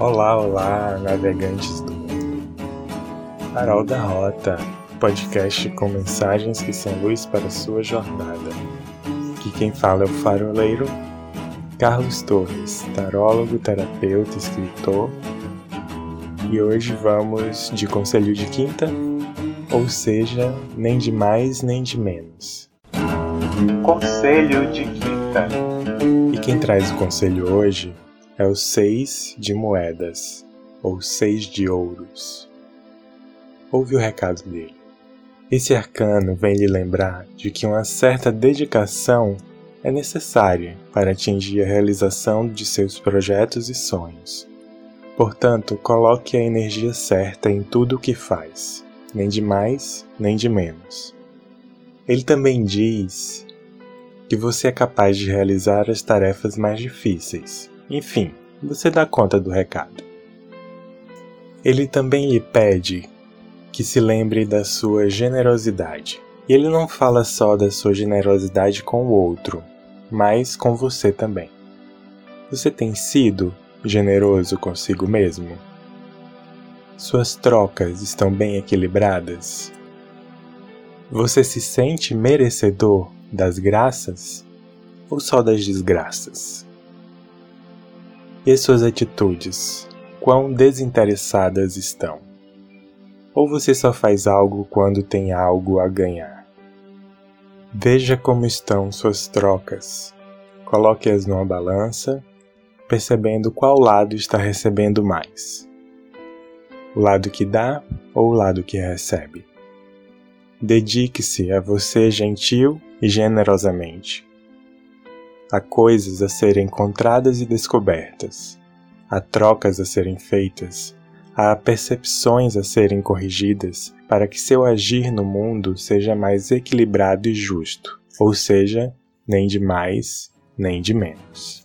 Olá, olá, navegantes do mundo. Farol da Rota, podcast com mensagens que são luz para sua jornada. Aqui quem fala é o faroleiro Carlos Torres, tarólogo, terapeuta, escritor. E hoje vamos de conselho de quinta, ou seja, nem de mais nem de menos. Conselho de quinta. E quem traz o conselho hoje é o seis de moedas, ou seis de ouros. Ouve o recado dele. Esse arcano vem lhe lembrar de que uma certa dedicação é necessária para atingir a realização de seus projetos e sonhos. Portanto, coloque a energia certa em tudo o que faz, nem de mais, nem de menos. Ele também diz que você é capaz de realizar as tarefas mais difíceis, enfim, você dá conta do recado. Ele também lhe pede que se lembre da sua generosidade. E ele não fala só da sua generosidade com o outro, mas com você também. Você tem sido generoso consigo mesmo? Suas trocas estão bem equilibradas? Você se sente merecedor das graças ou só das desgraças? E suas atitudes, quão desinteressadas estão? Ou você só faz algo quando tem algo a ganhar? Veja como estão suas trocas. Coloque-as numa balança, percebendo qual lado está recebendo mais. O lado que dá ou o lado que recebe. Dedique-se a você gentil e generosamente Há coisas a serem encontradas e descobertas, há trocas a serem feitas, há percepções a serem corrigidas para que seu agir no mundo seja mais equilibrado e justo, ou seja, nem de mais nem de menos.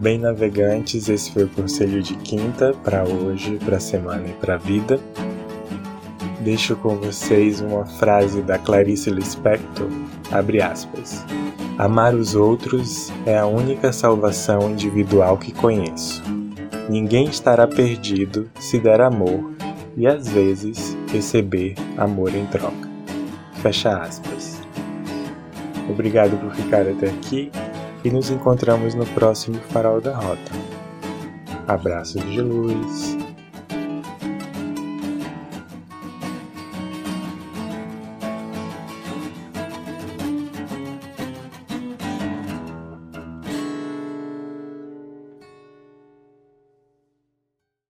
Bem, navegantes, esse foi o conselho de quinta para hoje, para a semana e para a vida. Deixo com vocês uma frase da Clarice Lispector, abre aspas. Amar os outros é a única salvação individual que conheço. Ninguém estará perdido se der amor e às vezes receber amor em troca. Fecha aspas. Obrigado por ficar até aqui e nos encontramos no próximo Farol da Rota. Abraços de luz.